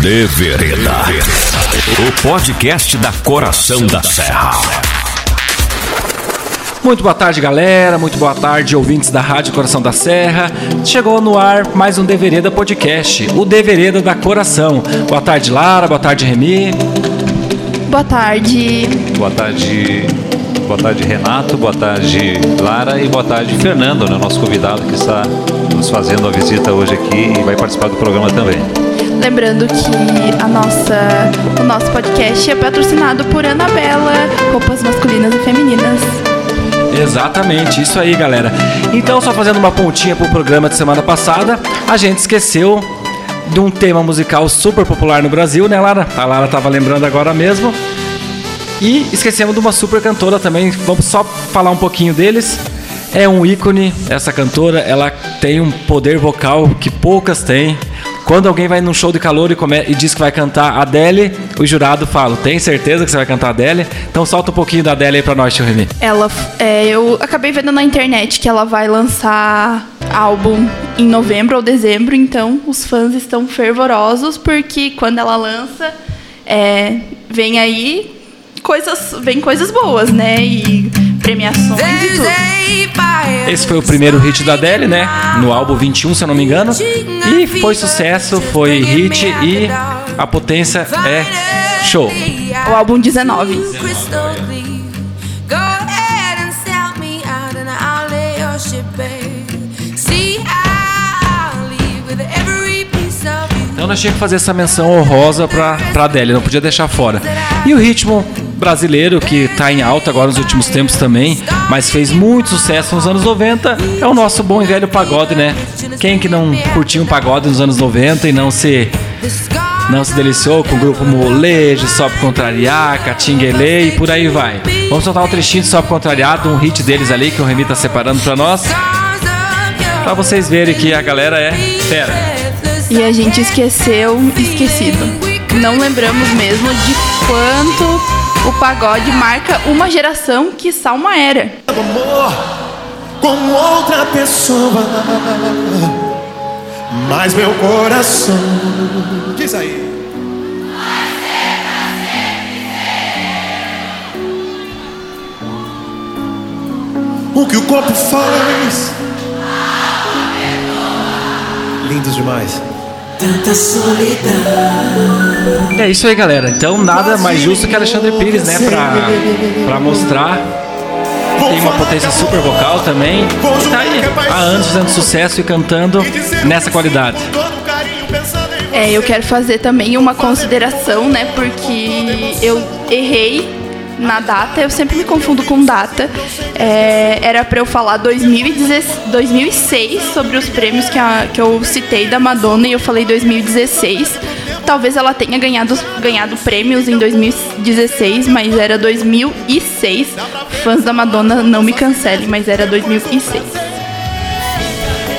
De Vereda. O podcast da Coração da Serra. Muito boa tarde, galera. Muito boa tarde, ouvintes da Rádio Coração da Serra. Chegou no ar mais um Devereda Podcast, o Devereda da Coração. Boa tarde, Lara. Boa tarde, Remy. Boa tarde. Boa tarde. Boa tarde, Renato. Boa tarde, Lara. E boa tarde, Fernando, né, nosso convidado que está nos fazendo a visita hoje aqui e vai participar do programa também. Lembrando que a nossa, o nosso podcast é patrocinado por Anabela, roupas masculinas e femininas. Exatamente, isso aí, galera. Então, só fazendo uma pontinha pro programa de semana passada, a gente esqueceu de um tema musical super popular no Brasil, né, Lara? A Lara tava lembrando agora mesmo. E esquecemos de uma super cantora também. Vamos só falar um pouquinho deles. É um ícone, essa cantora, ela tem um poder vocal que poucas têm. Quando alguém vai num show de calor e, come- e diz que vai cantar Adele, o jurado fala: Tem certeza que você vai cantar Adele? Então solta um pouquinho da Adele aí pra nós, tio Remy. Ela, é, eu acabei vendo na internet que ela vai lançar álbum em novembro ou dezembro, então os fãs estão fervorosos porque quando ela lança, é, vem aí coisas, vem coisas boas, né? E premiações e tudo. Esse foi o primeiro hit da Adele, né? No álbum 21, se eu não me engano. E foi sucesso, foi hit e a potência é show. O álbum 19. Crystal clear. Go ahead and sell me out and I'll lay your ship bare. See, I'll leave with every piece of you. Então nós tínhamos que fazer essa menção honrosa pra, pra Adele, não podia deixar fora. E o ritmo brasileiro, que tá em alta agora nos últimos tempos também, mas fez muito sucesso nos anos 90, é o nosso bom e velho pagode, né? Quem que não curtiu um pagode nos anos 90 e não se não se deliciou com o grupo Molejo, Só Contrariar, Catinguele e por aí vai. Vamos soltar um trechinho de Só Pra um hit deles ali que o Remy tá separando pra nós, pra vocês verem que a galera é fera. E a gente esqueceu esquecido. Não lembramos mesmo de quanto o pagode marca uma geração que uma era. amor com outra pessoa. Mas meu coração. Diz aí. O que o corpo faz. Lindos demais. É isso aí, galera. Então, nada mais justo que Alexandre Pires, né? Pra, pra mostrar. Tem uma potência super vocal também. E tá aí há anos fazendo sucesso e cantando nessa qualidade. É, eu quero fazer também uma consideração, né? Porque eu errei na data, eu sempre me confundo com data. É, era pra eu falar 2016 2006 sobre os prêmios que, a- que eu citei da Madonna e eu falei 2016. Talvez ela tenha ganhado, ganhado prêmios em 2016, mas era 2006. Fãs da Madonna não me cancelem, mas era 2006.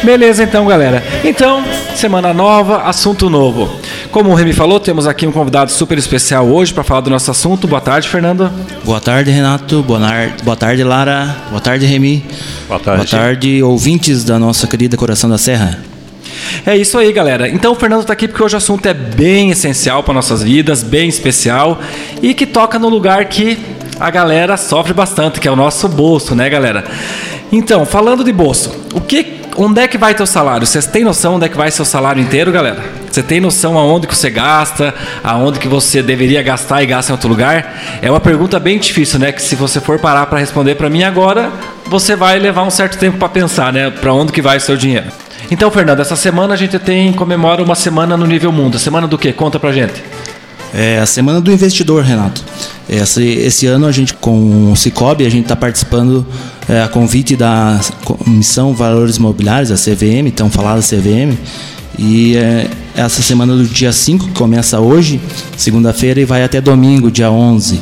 Beleza, então, galera. Então, semana nova, assunto novo. Como o Remy falou, temos aqui um convidado super especial hoje para falar do nosso assunto. Boa tarde, Fernando. Boa tarde, Renato. Boa, nar- boa tarde, Lara. Boa tarde, Remy. Boa tarde. Boa tarde, ouvintes da nossa querida Coração da Serra. É isso aí, galera. Então o Fernando tá aqui porque hoje o assunto é bem essencial para nossas vidas, bem especial e que toca no lugar que a galera sofre bastante, que é o nosso bolso, né, galera? Então, falando de bolso, o que onde é que vai teu salário? Vocês têm noção onde é que vai seu salário inteiro, galera? Você tem noção aonde que você gasta, aonde que você deveria gastar e gasta em outro lugar? É uma pergunta bem difícil, né? Que se você for parar para responder para mim agora, você vai levar um certo tempo para pensar, né? Para onde que vai o seu dinheiro? Então, Fernando, essa semana a gente tem comemora uma semana no nível mundo. Semana do quê? Conta pra gente. É a Semana do Investidor, Renato. Esse, esse ano a gente, com o Cicobi, a gente está participando é, a convite da Comissão Valores Imobiliários, a CVM, então falar da CVM. E é, essa semana do dia 5, que começa hoje, segunda-feira, e vai até domingo, dia 11.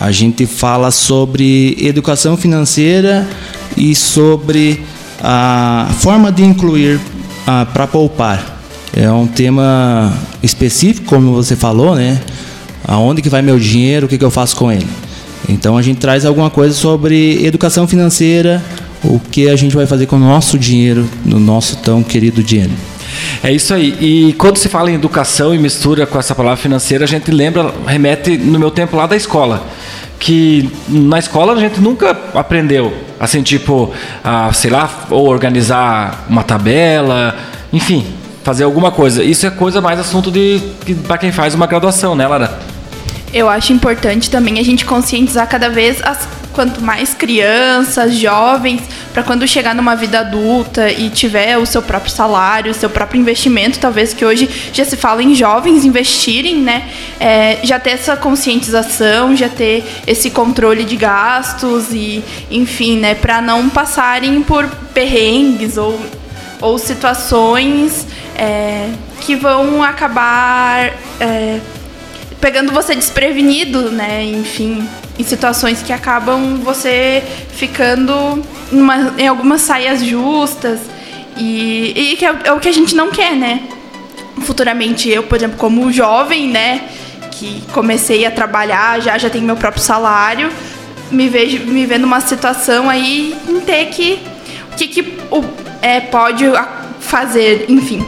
A gente fala sobre educação financeira e sobre a forma de incluir para poupar. É um tema específico, como você falou, né? Aonde que vai meu dinheiro, o que, que eu faço com ele? Então a gente traz alguma coisa sobre educação financeira, o que a gente vai fazer com o nosso dinheiro, no nosso tão querido dinheiro. É isso aí. E quando se fala em educação e mistura com essa palavra financeira, a gente lembra, remete no meu tempo lá da escola. Que na escola a gente nunca aprendeu, assim, tipo, a, sei lá, ou organizar uma tabela, enfim, fazer alguma coisa. Isso é coisa mais assunto de para quem faz uma graduação, né, Lara? Eu acho importante também a gente conscientizar cada vez as quanto mais crianças, jovens, para quando chegar numa vida adulta e tiver o seu próprio salário, o seu próprio investimento, talvez que hoje já se fala em jovens investirem, né? É, já ter essa conscientização, já ter esse controle de gastos e, enfim, né? Para não passarem por perrengues ou, ou situações é, que vão acabar é, pegando você desprevenido, né? Enfim, em situações que acabam você ficando numa, em algumas saias justas e, e que é, é, o que a gente não quer, né? Futuramente eu, por exemplo, como jovem, né, que comecei a trabalhar, já já tenho meu próprio salário, me vejo me vendo numa situação aí em ter que o que que o, é, pode fazer, enfim.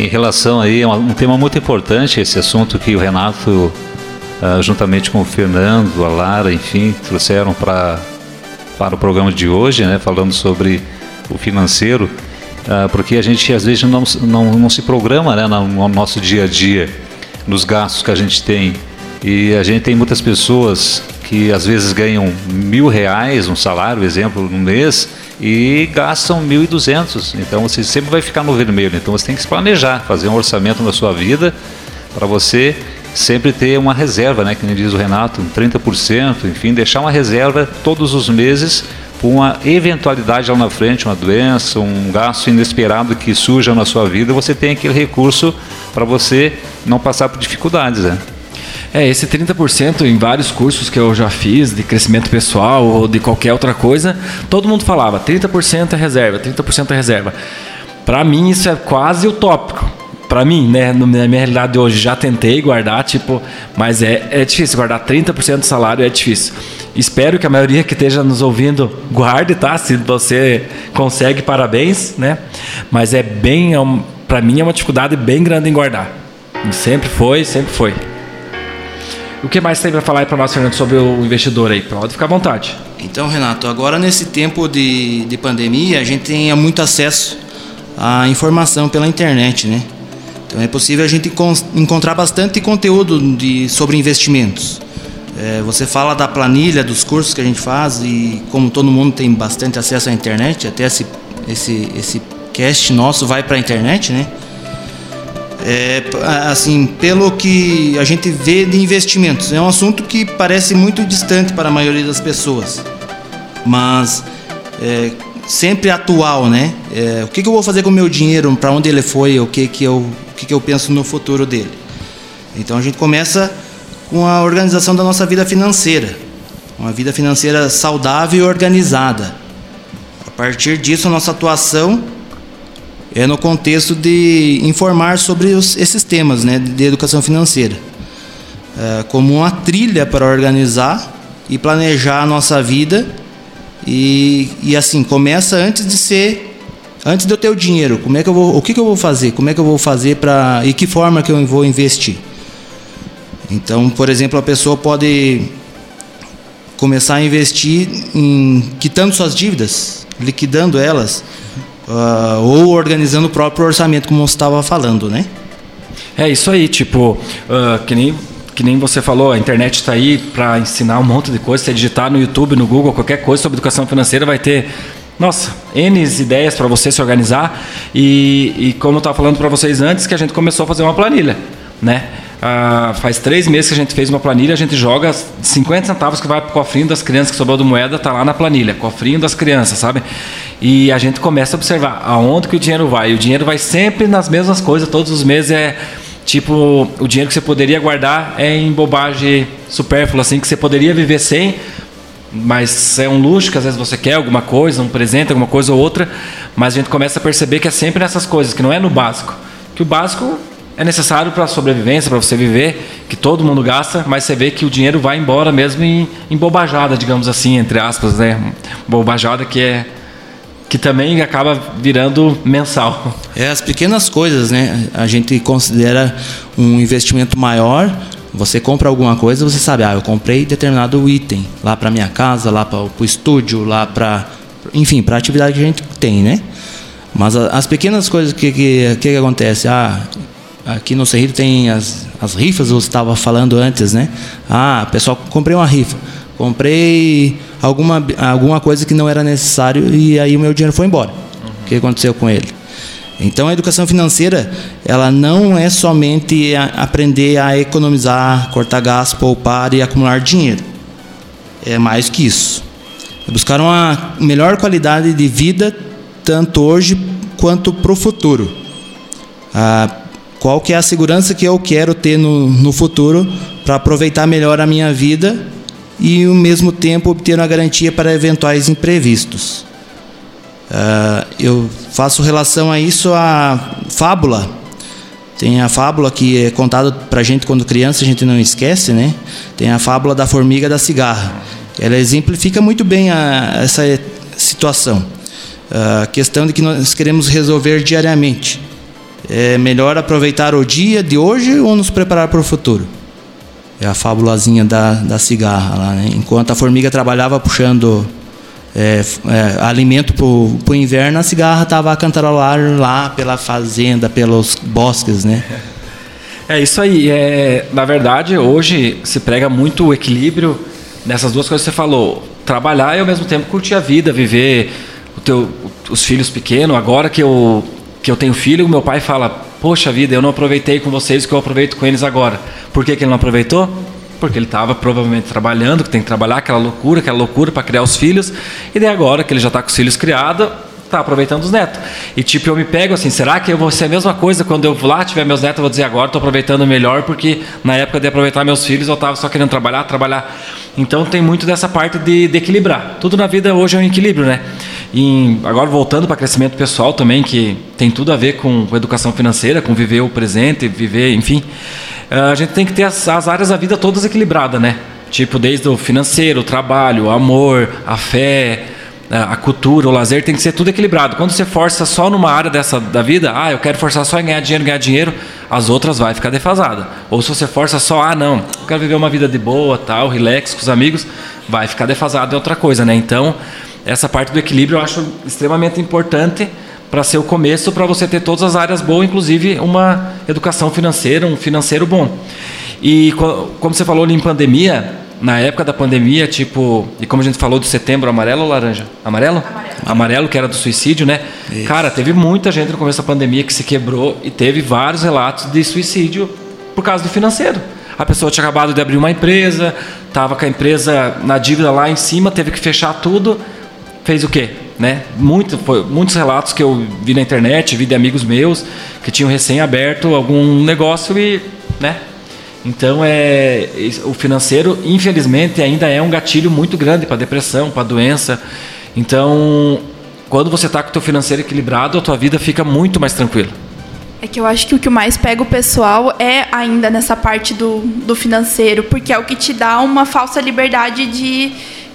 Em relação aí, é um tema muito importante esse assunto que o Renato uh, juntamente com o Fernando, a Lara, enfim, trouxeram para para o programa de hoje, né, falando sobre o financeiro, uh, porque a gente às vezes não, não, não se programa né, no nosso dia a dia, nos gastos que a gente tem. E a gente tem muitas pessoas que às vezes ganham mil reais, um salário, exemplo, no mês, e gastam mil e duzentos. Então você sempre vai ficar no vermelho. Então você tem que se planejar, fazer um orçamento na sua vida para você sempre ter uma reserva, né, que nem diz o Renato, 30%, enfim, deixar uma reserva todos os meses para uma eventualidade lá na frente, uma doença, um gasto inesperado que surja na sua vida, você tem aquele recurso para você não passar por dificuldades, né? É, esse 30% em vários cursos que eu já fiz de crescimento pessoal ou de qualquer outra coisa, todo mundo falava 30% é reserva, 30% é reserva. Para mim isso é quase utópico para mim, né, na minha realidade hoje, já tentei guardar, tipo, mas é, é difícil, guardar 30% do salário é difícil. Espero que a maioria que esteja nos ouvindo guarde, tá? Se você consegue, parabéns, né? Mas é bem, é um, para mim é uma dificuldade bem grande em guardar. Sempre foi, sempre foi. O que mais tem para falar para nós, Fernando, sobre o investidor aí? Pode ficar à vontade. Então, Renato, agora nesse tempo de, de pandemia, a gente tem muito acesso à informação pela internet, né? Então é possível a gente encontrar bastante conteúdo de, sobre investimentos. É, você fala da planilha dos cursos que a gente faz e como todo mundo tem bastante acesso à internet, até esse, esse, esse cast nosso vai para a internet, né? É, assim, pelo que a gente vê de investimentos, é um assunto que parece muito distante para a maioria das pessoas, mas é, sempre atual, né? É, o que, que, eu vou fazer com o meu dinheiro, para onde ele foi, o que, que eu que, que eu penso no futuro dele. Então a gente começa com a organização da nossa vida financeira, uma vida financeira saudável e organizada. A partir disso, a nossa atuação é no contexto de informar sobre os, esses temas né, de educação financeira, é, como uma trilha para organizar e planejar a nossa vida. E, e assim, começa antes de ser Antes de eu ter o dinheiro, como é que eu vou, o que, que eu vou fazer? Como é que eu vou fazer para e que forma que eu vou investir? Então, por exemplo, a pessoa pode começar a investir em quitando suas dívidas, liquidando elas, uh, ou organizando o próprio orçamento, como você estava falando, né? É isso aí, tipo, uh, que nem que nem você falou, a internet está aí para ensinar um monte de coisa. Se digitar no YouTube, no Google, qualquer coisa sobre educação financeira, vai ter nossa, N ideias para você se organizar. E, e como eu estava falando para vocês antes, que a gente começou a fazer uma planilha, né? Ah, faz três meses que a gente fez uma planilha, a gente joga 50 centavos que vai para o cofrinho das crianças que sobrou de moeda, tá lá na planilha, cofrinho das crianças, sabe? E a gente começa a observar aonde que o dinheiro vai. E o dinheiro vai sempre nas mesmas coisas, todos os meses é tipo o dinheiro que você poderia guardar é em bobagem supérflua, assim que você poderia viver sem, mas é um luxo que às vezes você quer alguma coisa, um presente, alguma coisa ou outra, mas a gente começa a perceber que é sempre nessas coisas, que não é no básico. Que o básico é necessário para a sobrevivência, para você viver, que todo mundo gasta, mas você vê que o dinheiro vai embora mesmo em, em bobajada, digamos assim, entre aspas, né? Bobajada que é que também acaba virando mensal. É as pequenas coisas, né? A gente considera um investimento maior. Você compra alguma coisa, você sabe, ah, eu comprei determinado item lá para minha casa, lá para o estúdio, lá para, enfim, para a atividade que a gente tem, né? Mas as pequenas coisas que, que, que acontece, ah, aqui no Cerrito tem as, as rifas, você estava falando antes, né? Ah, pessoal, comprei uma rifa, comprei alguma alguma coisa que não era necessário e aí o meu dinheiro foi embora. Uhum. O que aconteceu com ele? Então a educação financeira, ela não é somente a aprender a economizar, cortar gastos, poupar e acumular dinheiro. É mais que isso. É buscar uma melhor qualidade de vida tanto hoje quanto para o futuro. Ah, qual que é a segurança que eu quero ter no, no futuro para aproveitar melhor a minha vida e ao mesmo tempo obter uma garantia para eventuais imprevistos. Uh, eu faço relação a isso a fábula. Tem a fábula que é contada para a gente quando criança, a gente não esquece, né? Tem a fábula da formiga da cigarra. Ela exemplifica muito bem a, essa situação. A questão de que nós queremos resolver diariamente. É melhor aproveitar o dia de hoje ou nos preparar para o futuro? É a fábulazinha da, da cigarra lá, né? Enquanto a formiga trabalhava puxando é, é, alimento para o inverno, a cigarra estava a cantarolar lá pela fazenda, pelos bosques, né? É isso aí. É, na verdade, hoje se prega muito o equilíbrio nessas duas coisas que você falou. Trabalhar e ao mesmo tempo curtir a vida, viver teu, os filhos pequenos. Agora que eu, que eu tenho filho, meu pai fala: Poxa vida, eu não aproveitei com vocês o que eu aproveito com eles agora. Por que, que ele não aproveitou? porque ele estava provavelmente trabalhando, que tem que trabalhar aquela loucura, aquela loucura para criar os filhos, e daí agora que ele já está com os filhos criados, está aproveitando os netos. E tipo, eu me pego assim, será que eu vou ser a mesma coisa quando eu lá tiver meus netos, eu vou dizer agora estou aproveitando melhor, porque na época de aproveitar meus filhos eu estava só querendo trabalhar, trabalhar. Então tem muito dessa parte de, de equilibrar. Tudo na vida hoje é um equilíbrio, né? E agora voltando para crescimento pessoal também, que tem tudo a ver com, com educação financeira, com viver o presente, viver, enfim. Eh, a gente tem que ter as, as áreas da vida todas equilibradas, né? Tipo, desde o financeiro, o trabalho, o amor, a fé, a cultura, o lazer, tem que ser tudo equilibrado. Quando você força só numa área dessa da vida, ah, eu quero forçar só em ganhar dinheiro, ganhar dinheiro, as outras vai ficar defasada. Ou se você força só, ah, não, eu quero viver uma vida de boa, tal, relax com os amigos, vai ficar defasado é outra coisa, né? Então, essa parte do equilíbrio eu acho extremamente importante para ser o começo para você ter todas as áreas boas, inclusive uma educação financeira, um financeiro bom. E como você falou em pandemia, na época da pandemia, tipo, e como a gente falou do setembro amarelo ou laranja? Amarelo? Amarelo, amarelo que era do suicídio, né? Isso. Cara, teve muita gente no começo da pandemia que se quebrou e teve vários relatos de suicídio por causa do financeiro. A pessoa tinha acabado de abrir uma empresa, estava com a empresa na dívida lá em cima, teve que fechar tudo, fez o quê? Né? Muito, foi, muitos relatos que eu vi na internet, vi de amigos meus que tinham recém aberto algum negócio e, né? Então é o financeiro, infelizmente, ainda é um gatilho muito grande para depressão, para doença. Então, quando você está com o teu financeiro equilibrado, a tua vida fica muito mais tranquila. É que eu acho que o que mais pega o pessoal é ainda nessa parte do, do financeiro, porque é o que te dá uma falsa liberdade de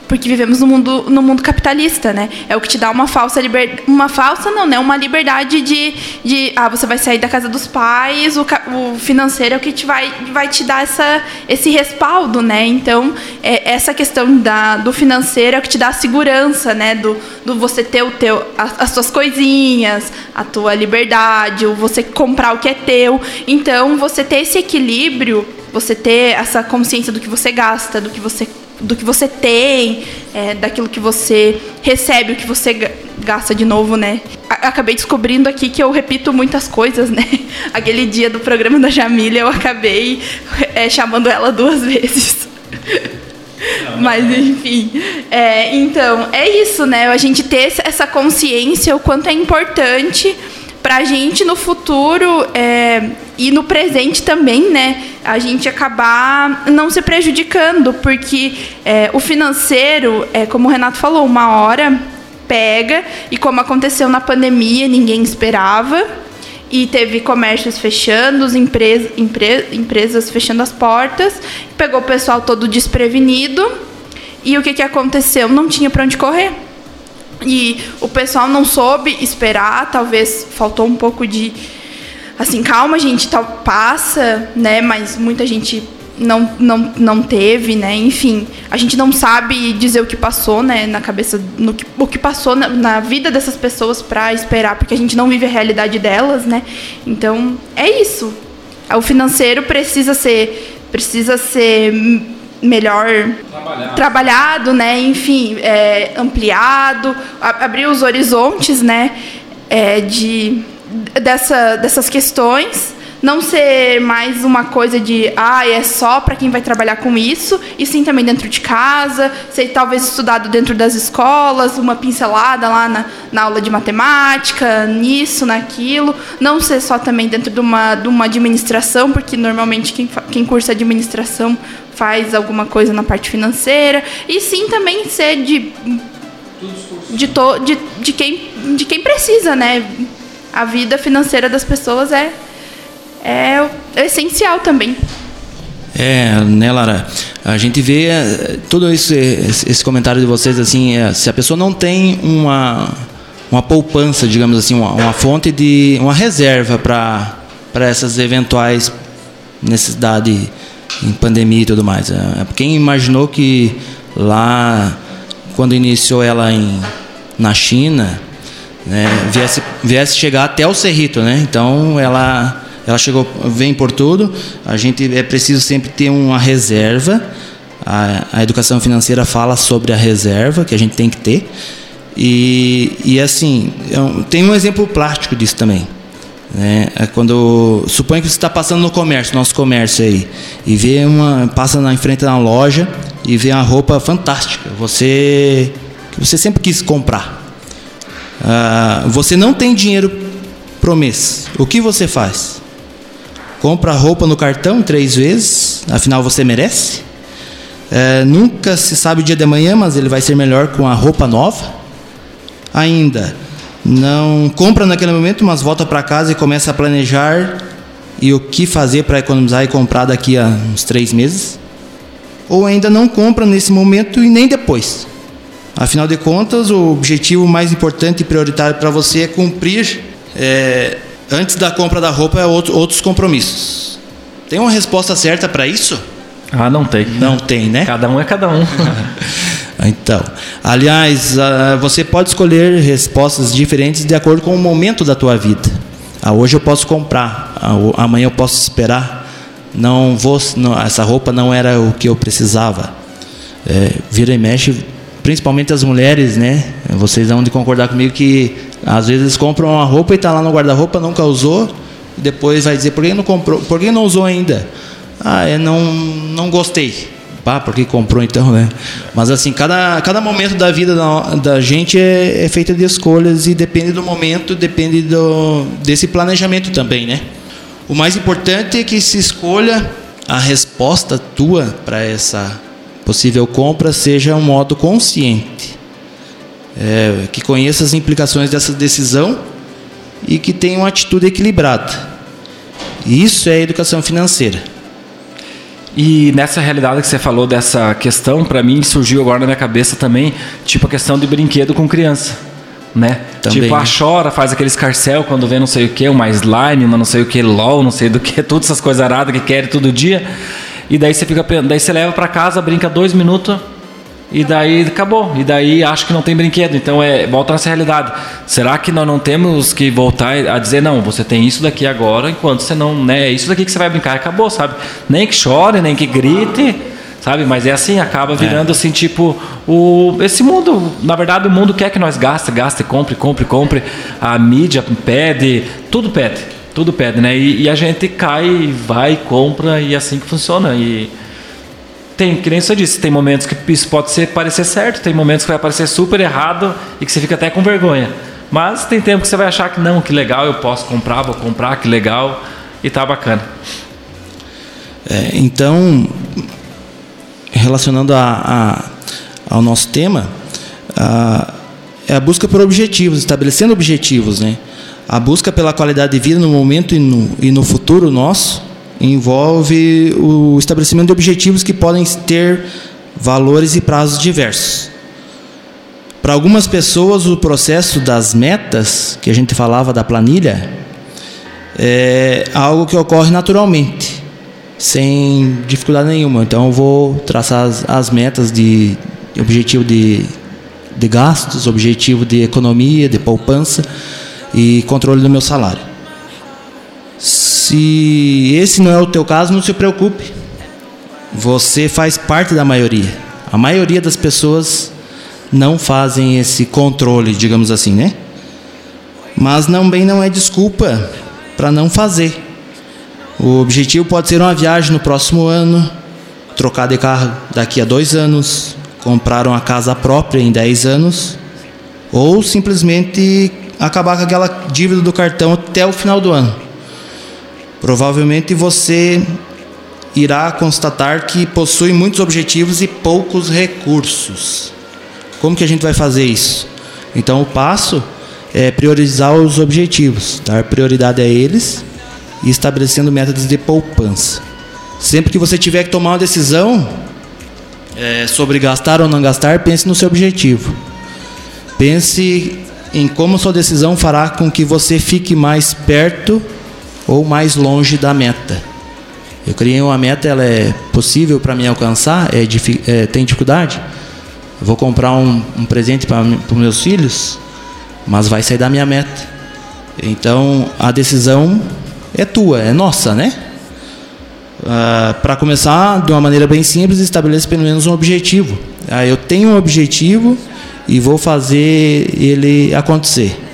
porque vivemos no mundo, no mundo capitalista, né? É o que te dá uma falsa liberdade. Uma falsa, não, né? Uma liberdade de, de. Ah, você vai sair da casa dos pais, o, o financeiro é o que te vai, vai te dar essa, esse respaldo, né? Então, é, essa questão da, do financeiro é o que te dá a segurança, né? Do, do você ter o teu, as, as suas coisinhas, a tua liberdade, o você comprar o que é teu. Então, você ter esse equilíbrio, você ter essa consciência do que você gasta, do que você do que você tem, é, daquilo que você recebe, o que você gasta de novo, né? Acabei descobrindo aqui que eu repito muitas coisas, né? Aquele dia do programa da Jamília eu acabei é, chamando ela duas vezes. Mas enfim, é, então é isso, né? A gente ter essa consciência o quanto é importante para a gente no futuro é, e no presente também, né? A gente acabar não se prejudicando, porque é, o financeiro, é, como o Renato falou, uma hora pega, e como aconteceu na pandemia, ninguém esperava, e teve comércios fechando, empresas, empre, empresas fechando as portas, pegou o pessoal todo desprevenido, e o que, que aconteceu? Não tinha para onde correr E o pessoal não soube esperar, talvez faltou um pouco de assim, calma, gente, tal passa, né? Mas muita gente não, não, não teve, né? Enfim, a gente não sabe dizer o que passou, né? Na cabeça, no que, o que passou na, na vida dessas pessoas para esperar, porque a gente não vive a realidade delas, né? Então, é isso. O financeiro precisa ser, precisa ser melhor trabalhado, trabalhado né? Enfim, é, ampliado, a, abrir os horizontes, né? É, de dessa, dessas questões não ser mais uma coisa de ah, é só para quem vai trabalhar com isso, e sim também dentro de casa, ser talvez estudado dentro das escolas, uma pincelada lá na, na aula de matemática, nisso, naquilo, não ser só também dentro de uma, de uma administração, porque normalmente quem, quem cursa administração faz alguma coisa na parte financeira, e sim também ser de de, to, de, de, quem, de quem precisa, né? A vida financeira das pessoas é é, essencial também. É, né, Lara? A gente vê eh, todo esse, esse comentário de vocês, assim, é, se a pessoa não tem uma, uma poupança, digamos assim, uma, uma fonte de. uma reserva para essas eventuais necessidades em pandemia e tudo mais. É, é, quem imaginou que lá, quando iniciou ela em, na China, né, viesse, viesse chegar até o Cerrito, né? Então ela ela chegou, vem por tudo. A gente é preciso sempre ter uma reserva. A, a educação financeira fala sobre a reserva que a gente tem que ter. E, e assim, é tem um exemplo plástico disso também. Né? É quando suponha que você está passando no comércio, nosso comércio aí, e vê uma, passa na frente da loja e vê uma roupa fantástica. Você você sempre quis comprar. Uh, você não tem dinheiro pro mês. O que você faz? Compra roupa no cartão três vezes, afinal você merece. É, nunca se sabe o dia de amanhã, mas ele vai ser melhor com a roupa nova. Ainda, não compra naquele momento, mas volta para casa e começa a planejar e o que fazer para economizar e comprar daqui a uns três meses. Ou ainda não compra nesse momento e nem depois. Afinal de contas, o objetivo mais importante e prioritário para você é cumprir é, antes da compra da roupa é outro, outros compromissos. Tem uma resposta certa para isso? Ah, não tem. Não tem, né? Cada um é cada um. então, aliás, ah, você pode escolher respostas diferentes de acordo com o momento da tua vida. Ah, hoje eu posso comprar, ah, amanhã eu posso esperar. Não vou, não, essa roupa não era o que eu precisava. É, vira e mexe, principalmente as mulheres, né? Vocês vão de concordar comigo que às vezes compram uma roupa e está lá no guarda-roupa, nunca usou, e depois vai dizer, por que não comprou? Por que não usou ainda? Ah, eu não, não gostei. Pá, por que comprou então, né? Mas assim, cada, cada momento da vida da, da gente é, é feita de escolhas e depende do momento, depende do, desse planejamento também, né? O mais importante é que se escolha a resposta tua para essa possível compra seja um modo consciente é, que conheça as implicações dessa decisão e que tenha uma atitude equilibrada. Isso é educação financeira. E nessa realidade que você falou dessa questão, para mim surgiu agora na minha cabeça também, tipo a questão de brinquedo com criança, né? Também, tipo, a né? chora, faz aquele escarcel quando vê não sei o que, uma slime, uma não sei o que, LOL, não sei do que, todas essas coisas aradas que querem todo dia. E daí você fica, daí você leva para casa, brinca dois minutos, e daí acabou. E daí acho que não tem brinquedo. Então é volta nessa realidade. Será que nós não temos que voltar a dizer não, você tem isso daqui agora, enquanto você não, né, é isso daqui que você vai brincar, acabou, sabe? Nem que chore, nem que grite, sabe? Mas é assim, acaba virando é. assim, tipo, o esse mundo, na verdade o mundo quer que nós gaste, gaste, compre, compre, compre. A mídia pede, tudo pede, tudo pede, né? E, e a gente cai, vai, compra e é assim que funciona. E tem, que nem você disse, tem momentos que isso pode ser, parecer certo, tem momentos que vai parecer super errado e que você fica até com vergonha. Mas tem tempo que você vai achar que não, que legal, eu posso comprar, vou comprar, que legal, e tá bacana. É, então, relacionando a, a, ao nosso tema, a, é a busca por objetivos, estabelecendo objetivos, né? A busca pela qualidade de vida no momento e no, e no futuro nosso, envolve o estabelecimento de objetivos que podem ter valores e prazos diversos. Para algumas pessoas, o processo das metas, que a gente falava da planilha, é algo que ocorre naturalmente, sem dificuldade nenhuma. Então, eu vou traçar as, as metas de objetivo de, de gastos, objetivo de economia, de poupança e controle do meu salário. Se esse não é o teu caso, não se preocupe. Você faz parte da maioria. A maioria das pessoas não fazem esse controle, digamos assim, né? Mas também não é desculpa para não fazer. O objetivo pode ser uma viagem no próximo ano, trocar de carro daqui a dois anos, comprar uma casa própria em dez anos, ou simplesmente acabar com aquela dívida do cartão até o final do ano. Provavelmente você irá constatar que possui muitos objetivos e poucos recursos. Como que a gente vai fazer isso? Então, o passo é priorizar os objetivos, dar prioridade a eles e estabelecendo métodos de poupança. Sempre que você tiver que tomar uma decisão é, sobre gastar ou não gastar, pense no seu objetivo. Pense em como sua decisão fará com que você fique mais perto ou mais longe da meta. Eu criei uma meta, ela é possível para mim alcançar? É, é, tem dificuldade? Eu vou comprar um, um presente para os meus filhos, mas vai sair da minha meta. Então a decisão é tua, é nossa, né? Uh, para começar, de uma maneira bem simples, estabeleça pelo menos um objetivo. Uh, eu tenho um objetivo e vou fazer ele acontecer.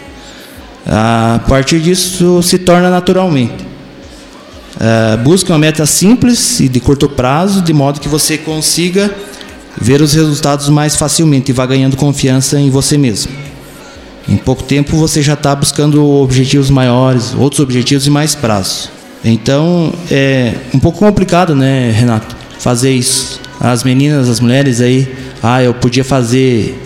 A partir disso, se torna naturalmente. Uh, busque uma meta simples e de curto prazo, de modo que você consiga ver os resultados mais facilmente e vá ganhando confiança em você mesmo. Em pouco tempo você já está buscando objetivos maiores, outros objetivos e mais prazo. Então é um pouco complicado, né, Renato, fazer isso. As meninas, as mulheres aí, ah, eu podia fazer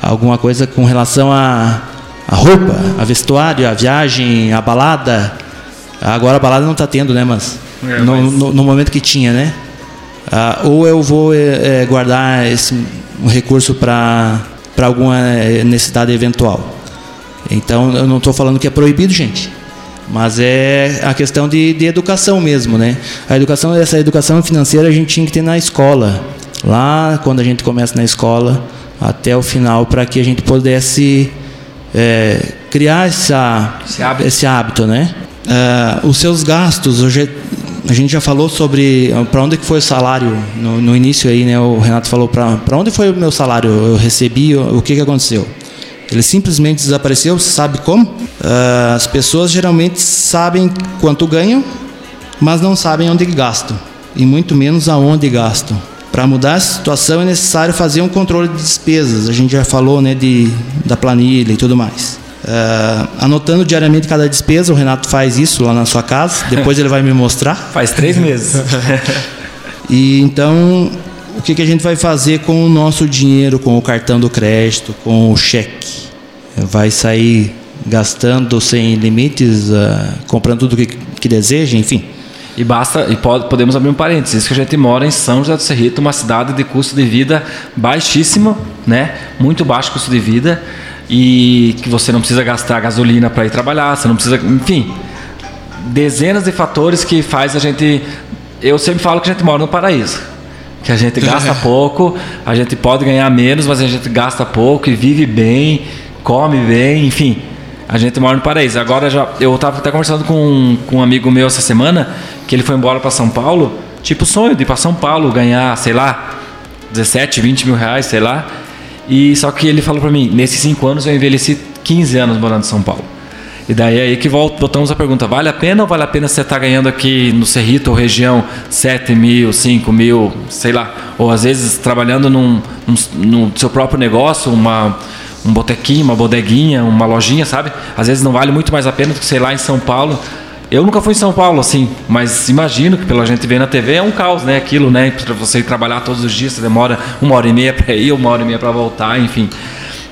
alguma coisa com relação a, a roupa, a vestuário, a viagem, a balada. Agora a balada não está tendo, né, mas, é, no, mas... No, no, momento que tinha, né? Ah, ou eu vou é, guardar esse um recurso para para alguma é, necessidade eventual. Então eu não estou falando que é proibido, gente, mas é a questão de, de educação mesmo, né? A educação, essa educação financeira a gente tinha que ter na escola, lá quando a gente começa na escola até o final, para que a gente pudesse é, criar essa, esse hábito, esse hábito né? Uh, os seus gastos, hoje a gente já falou sobre para onde que foi o salário no, no, início aí, né? O Renato falou para onde foi o meu salário, eu recebi, o, o que que aconteceu? Ele simplesmente desapareceu, você sabe como? Uh, as pessoas geralmente sabem quanto ganham, mas não sabem onde gastam e muito menos aonde gastam. Para mudar essa situação é necessário fazer um controle de despesas. A gente já falou, né, de da planilha e tudo mais. Uh, anotando diariamente cada despesa, o Renato faz isso lá na sua casa. Depois ele vai me mostrar. Faz três meses. e então, o que, que a gente vai fazer com o nosso dinheiro, com o cartão do crédito, com o cheque? Vai sair gastando sem limites, uh, comprando tudo que, que deseja, enfim. E basta, e pode, podemos abrir um parênteses, que a gente mora em São José do Cerrito, uma cidade de custo de vida baixíssimo, né? Muito baixo custo de vida e que você não precisa gastar gasolina para ir trabalhar, você não precisa, enfim, dezenas de fatores que faz a gente, eu sempre falo que a gente mora no paraíso, que a gente gasta pouco, a gente pode ganhar menos, mas a gente gasta pouco e vive bem, come bem, enfim, a gente mora no paraíso. Agora já, eu estava até conversando com, com um amigo meu essa semana que ele foi embora para São Paulo, tipo sonho de ir para São Paulo ganhar, sei lá, 17, 20 mil reais, sei lá. E só que ele falou para mim, nesses cinco anos eu envelheci 15 anos morando em São Paulo. E daí é aí que voltamos a pergunta, vale a pena ou vale a pena você estar tá ganhando aqui no Cerrito ou região 7 mil, 5 mil, sei lá, ou às vezes trabalhando num, num, no seu próprio negócio, uma, um botequinho, uma bodeguinha, uma lojinha, sabe? Às vezes não vale muito mais a pena do que, sei lá, em São Paulo, eu nunca fui em São Paulo, assim, mas imagino que pela gente ver na TV é um caos, né? Aquilo, né? Para você trabalhar todos os dias, você demora uma hora e meia para ir, uma hora e meia para voltar, enfim.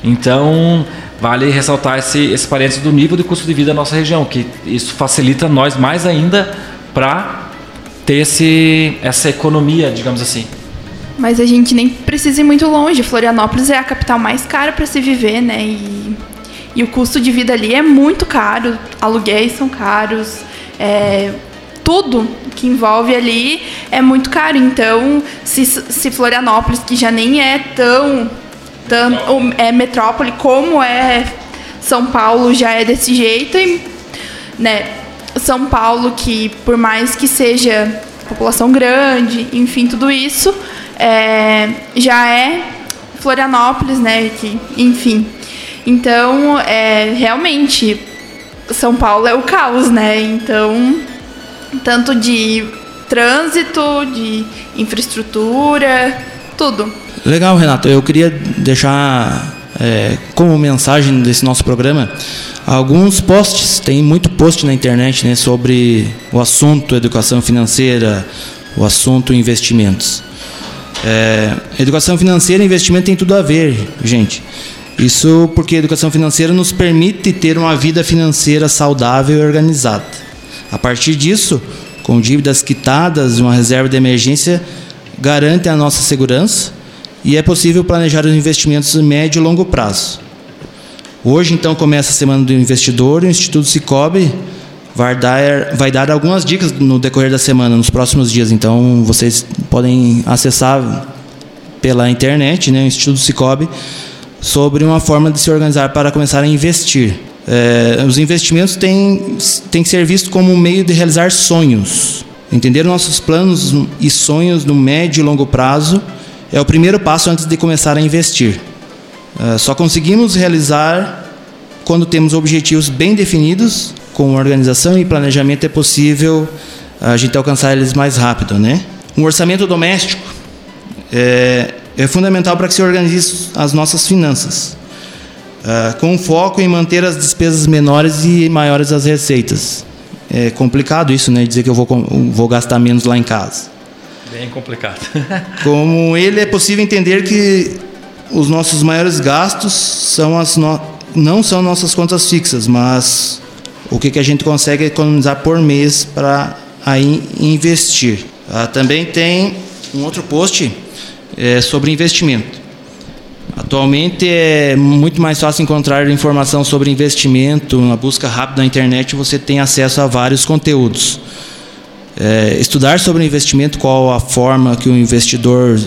Então, vale ressaltar esse, esse parênteses do nível de custo de vida da nossa região, que isso facilita nós mais ainda para ter esse, essa economia, digamos assim. Mas a gente nem precisa ir muito longe. Florianópolis é a capital mais cara para se viver, né? E, e o custo de vida ali é muito caro, aluguéis são caros, é, tudo que envolve ali é muito caro. Então, se, se Florianópolis, que já nem é tão, tão é metrópole como é São Paulo, já é desse jeito, e, né? São Paulo, que por mais que seja população grande, enfim, tudo isso, é, já é Florianópolis, né? Que, enfim. Então, é, realmente, São Paulo é o caos, né? Então, tanto de trânsito, de infraestrutura, tudo. Legal, Renato. Eu queria deixar é, como mensagem desse nosso programa alguns posts. Tem muito post na internet né, sobre o assunto educação financeira, o assunto investimentos. É, educação financeira e investimento tem tudo a ver, gente. Isso porque a educação financeira nos permite ter uma vida financeira saudável e organizada. A partir disso, com dívidas quitadas e uma reserva de emergência, garante a nossa segurança e é possível planejar os investimentos a médio e longo prazo. Hoje, então, começa a Semana do Investidor e o Instituto Cicobi vai dar, vai dar algumas dicas no decorrer da semana, nos próximos dias. Então, vocês podem acessar pela internet, né, o Instituto Cicobi, sobre uma forma de se organizar para começar a investir. É, os investimentos têm, têm que ser vistos como um meio de realizar sonhos. Entender nossos planos e sonhos no médio e longo prazo é o primeiro passo antes de começar a investir. É, só conseguimos realizar quando temos objetivos bem definidos, com organização e planejamento é possível a gente alcançar eles mais rápido, né? Um orçamento doméstico é, é fundamental para que se organize as nossas finanças, uh, com foco em manter as despesas menores e maiores as receitas. É complicado isso, né? Dizer que eu vou, vou gastar menos lá em casa. Bem complicado. Como ele é possível entender que os nossos maiores gastos são as no... não são nossas contas fixas, mas o que, que a gente consegue economizar por mês para aí investir. Uh, também tem um outro post é, sobre investimento. Atualmente é muito mais fácil encontrar informação sobre investimento, na busca rápida na internet você tem acesso a vários conteúdos. É, estudar sobre investimento, qual a forma que o investidor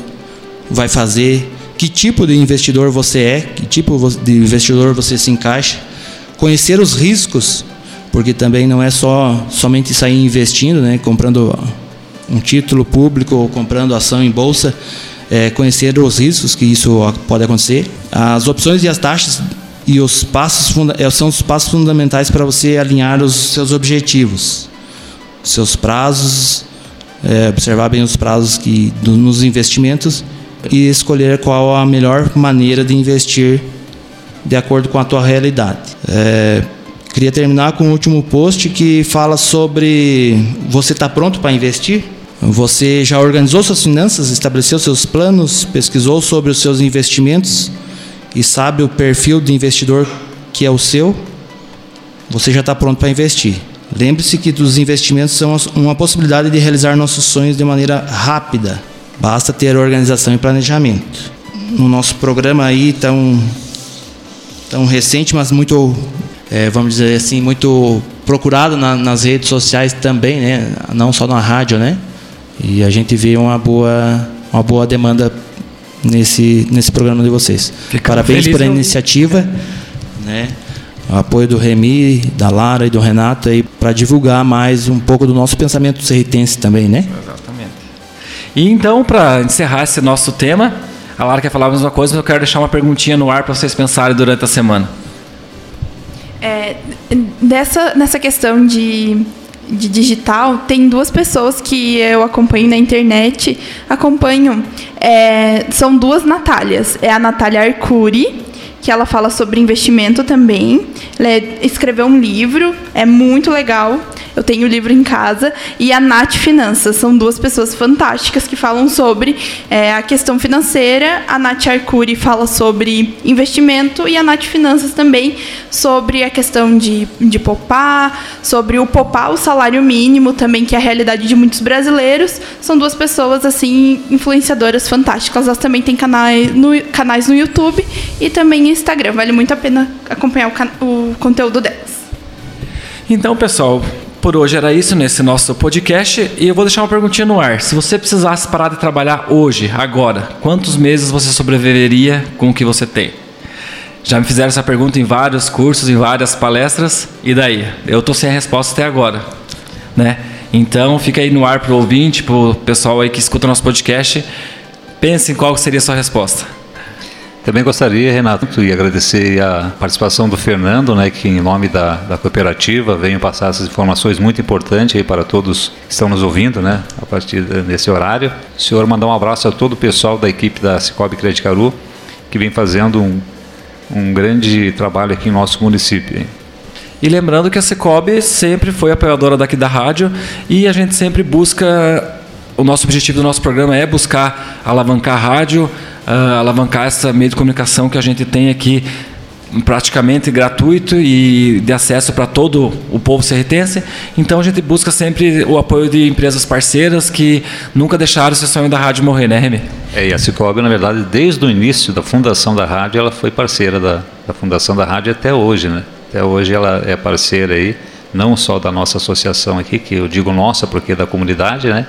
vai fazer, que tipo de investidor você é, que tipo de investidor você se encaixa, conhecer os riscos, porque também não é só somente sair investindo, né, comprando um título público ou comprando ação em bolsa, é, conhecer os riscos que isso pode acontecer, as opções e as taxas e os passos é, são os passos fundamentais para você alinhar os seus objetivos, seus prazos, é, observar bem os prazos que do, nos investimentos e escolher qual a melhor maneira de investir de acordo com a tua realidade. É, queria terminar com o último post que fala sobre você está pronto para investir? Você já organizou suas finanças, estabeleceu seus planos, pesquisou sobre os seus investimentos e sabe o perfil de investidor que é o seu? Você já está pronto para investir. Lembre-se que os investimentos são uma possibilidade de realizar nossos sonhos de maneira rápida. Basta ter organização e planejamento. No nosso programa aí tão tão recente, mas muito, é, vamos dizer assim, muito procurado na, nas redes sociais também, né? Não só na rádio, né? E a gente vê uma boa, uma boa demanda nesse, nesse programa de vocês. Parabéns pela iniciativa, né? O apoio do Remi, da Lara e do Renato aí para divulgar mais um pouco do nosso pensamento serritense também, né? Exatamente. E então, para encerrar esse nosso tema, a Lara quer falar a mesma coisa, mas eu quero deixar uma perguntinha no ar para vocês pensarem durante a semana. É, dessa, nessa questão de de digital, tem duas pessoas que eu acompanho na internet. Acompanho. É, são duas Natálias. É a Natália Arcuri, que ela fala sobre investimento também. Ela é, escreveu um livro, é muito legal. Eu tenho o livro em casa. E a Nath Finanças. São duas pessoas fantásticas que falam sobre é, a questão financeira. A Nath Arcuri fala sobre investimento e a Nath Finanças também sobre a questão de, de poupar, sobre o poupar o salário mínimo também, que é a realidade de muitos brasileiros. São duas pessoas, assim, influenciadoras fantásticas. Elas também têm canais no, canais no YouTube e também Instagram. Vale muito a pena acompanhar o, o conteúdo delas. Então, pessoal, por hoje era isso nesse nosso podcast. E eu vou deixar uma perguntinha no ar. Se você precisasse parar de trabalhar hoje, agora, quantos meses você sobreviveria com o que você tem? Já me fizeram essa pergunta em vários cursos, em várias palestras. E daí? Eu tô sem a resposta até agora, né? Então, fica aí no ar pro ouvinte, pro pessoal aí que escuta nosso podcast. Pense em qual seria a sua resposta. Também gostaria, Renato, de agradecer a participação do Fernando, né, que em nome da, da cooperativa veio passar essas informações muito importantes aí para todos que estão nos ouvindo, né, a partir desse horário. O senhor mandar um abraço a todo o pessoal da equipe da Cicobi Crédito Caru, que vem fazendo um, um grande trabalho aqui em nosso município. hein. E lembrando que a Cicobi sempre foi apoiadora daqui da rádio e a gente sempre busca. O nosso objetivo do nosso programa é buscar alavancar a rádio, ah, alavancar essa meio de comunicação que a gente tem aqui praticamente gratuito e de acesso para todo o povo serritense. Então a gente busca sempre o apoio de empresas parceiras que nunca deixaram esse sonho da rádio morrer, né, Remy? É, e a Cicobi, na verdade, desde o início da fundação da rádio, ela foi parceira da, da fundação da rádio até hoje, né? Até hoje ela é parceira aí, não só da nossa associação aqui, que eu digo nossa porque é da comunidade, né?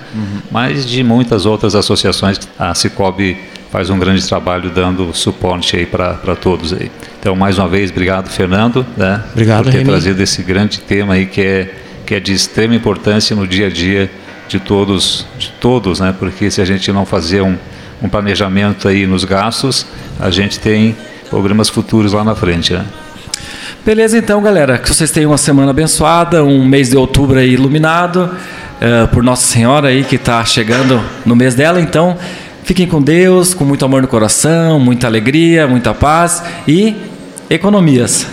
Mas de muitas outras associações. A Cicobi faz um grande trabalho dando suporte aí para todos aí. Então, mais uma vez, obrigado, Fernando, né? Obrigado, por ter Remy. trazido esse grande tema aí que é, que é de extrema importância no dia a dia de todos, de todos, né? Porque se a gente não fazer um, um planejamento aí nos gastos, a gente tem problemas futuros lá na frente, né? Beleza, então, galera. Que vocês tenham uma semana abençoada, um mês de outubro iluminado eh, por Nossa Senhora aí que está chegando no mês dela. Então, fiquem com Deus, com muito amor no coração, muita alegria, muita paz e economias.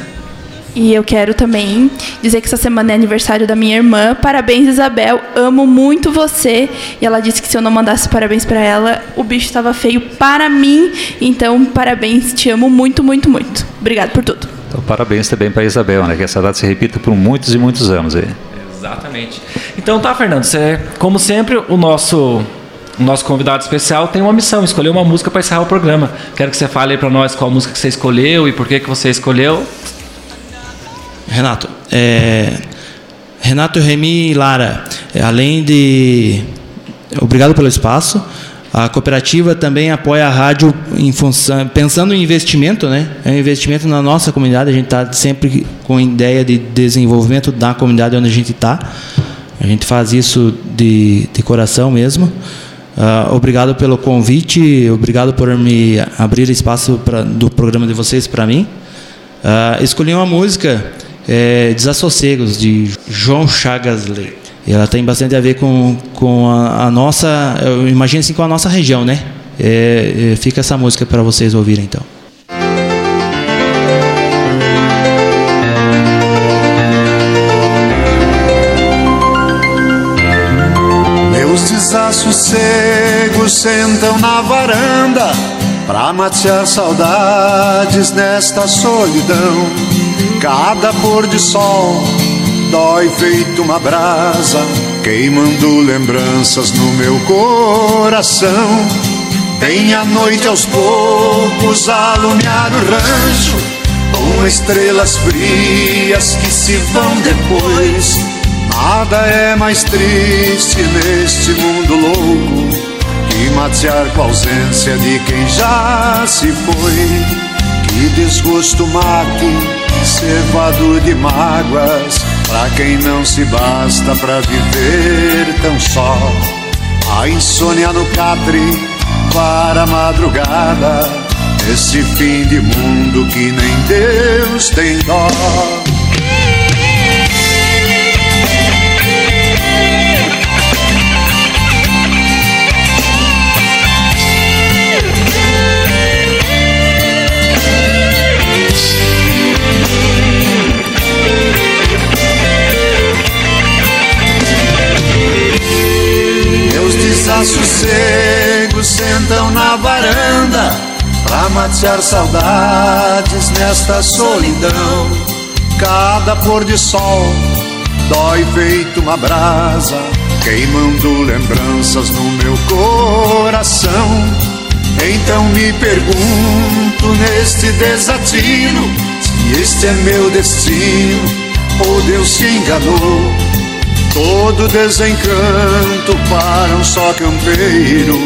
E eu quero também dizer que essa semana é aniversário da minha irmã. Parabéns, Isabel. Amo muito você. E ela disse que se eu não mandasse parabéns pra ela, o bicho estava feio para mim. Então, parabéns. Te amo muito, muito, muito. Obrigado por tudo. Então, parabéns também para Isabel, né? Que essa data se repita por muitos e muitos anos aí. Exatamente. Então tá, Fernando, você, como sempre, o nosso nosso convidado especial tem uma missão, escolher uma música para encerrar o programa. Quero que você fale para nós qual música que você escolheu e por que que você escolheu. Renato, é, Renato, Remy Lara, é, além de. Obrigado pelo espaço. A cooperativa também apoia a rádio em função, pensando em investimento, né? É um investimento na nossa comunidade. A gente está sempre com ideia de desenvolvimento da comunidade onde a gente está. A gente faz isso de, de coração mesmo. Ah, obrigado pelo convite, obrigado por me abrir espaço pra, do programa de vocês para mim. Ah, escolhi uma música, é, Desassossegos, de João Chagas Leite. Ela tem bastante a ver com, com a, a nossa, eu imagino assim, com a nossa região, né? É, é, fica essa música para vocês ouvirem então. Desassossegos sentam na varanda pra matear saudades nesta solidão. Cada pôr de sol dói feito uma brasa, queimando lembranças no meu coração. Vem a noite aos poucos alumiar o rancho com estrelas frias que se vão depois. Nada é mais triste neste mundo louco que matear com a ausência de quem já se foi. Que desgosto mate, cevado de mágoas, pra quem não se basta pra viver tão só. A insônia no catre para a madrugada, nesse fim de mundo que nem Deus tem dó. Desassossego sentam na varanda pra matear saudades nesta solidão. Cada pôr de sol dói feito uma brasa, queimando lembranças no meu coração. Então me pergunto neste desatino se este é meu destino ou Deus se enganou. Todo desencanto para um só campeiro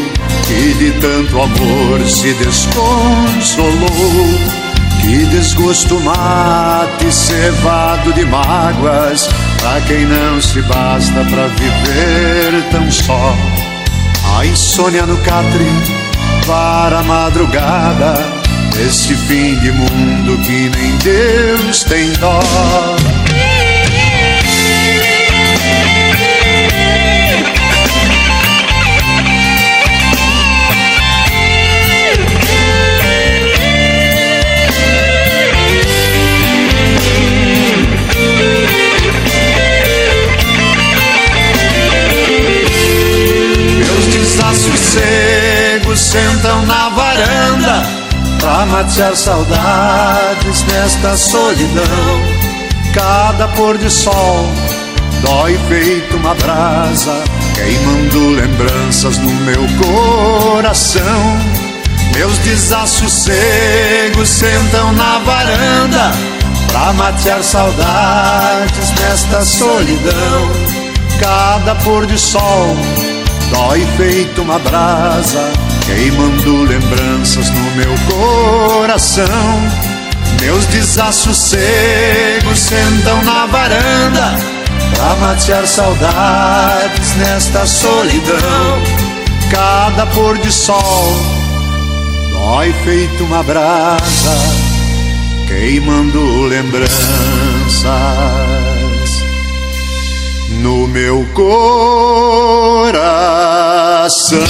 que de tanto amor se desconsolou. Que desgosto mate cevado de mágoas Pra quem não se basta pra viver tão só A insônia no catre para a madrugada Este fim de mundo que nem Deus tem dó desassossegos sentam na varanda pra matear saudades nesta solidão. Cada pôr de sol dói feito uma brasa, queimando lembranças no meu coração. Meus desassossegos sentam na varanda pra matear saudades nesta solidão. Cada pôr de sol Dói feito uma brasa, queimando lembranças no meu coração. Meus desassossegos sentam na varanda pra matear saudades nesta solidão. Cada pôr de sol dói feito uma brasa, queimando lembranças no meu coração.